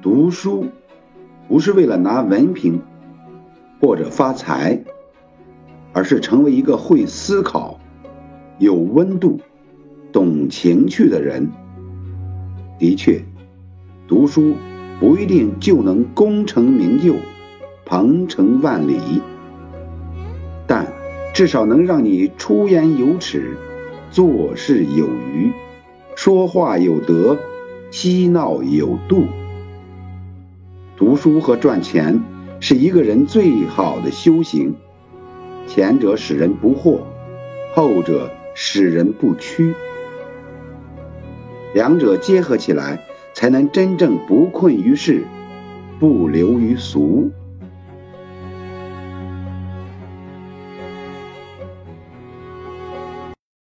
读书不是为了拿文凭或者发财，而是成为一个会思考、有温度、懂情趣的人。的确，读书不一定就能功成名就、鹏程万里，但至少能让你出言有尺、做事有余、说话有德、嬉闹有度。读书和赚钱是一个人最好的修行，前者使人不惑，后者使人不屈。两者结合起来，才能真正不困于世，不流于俗。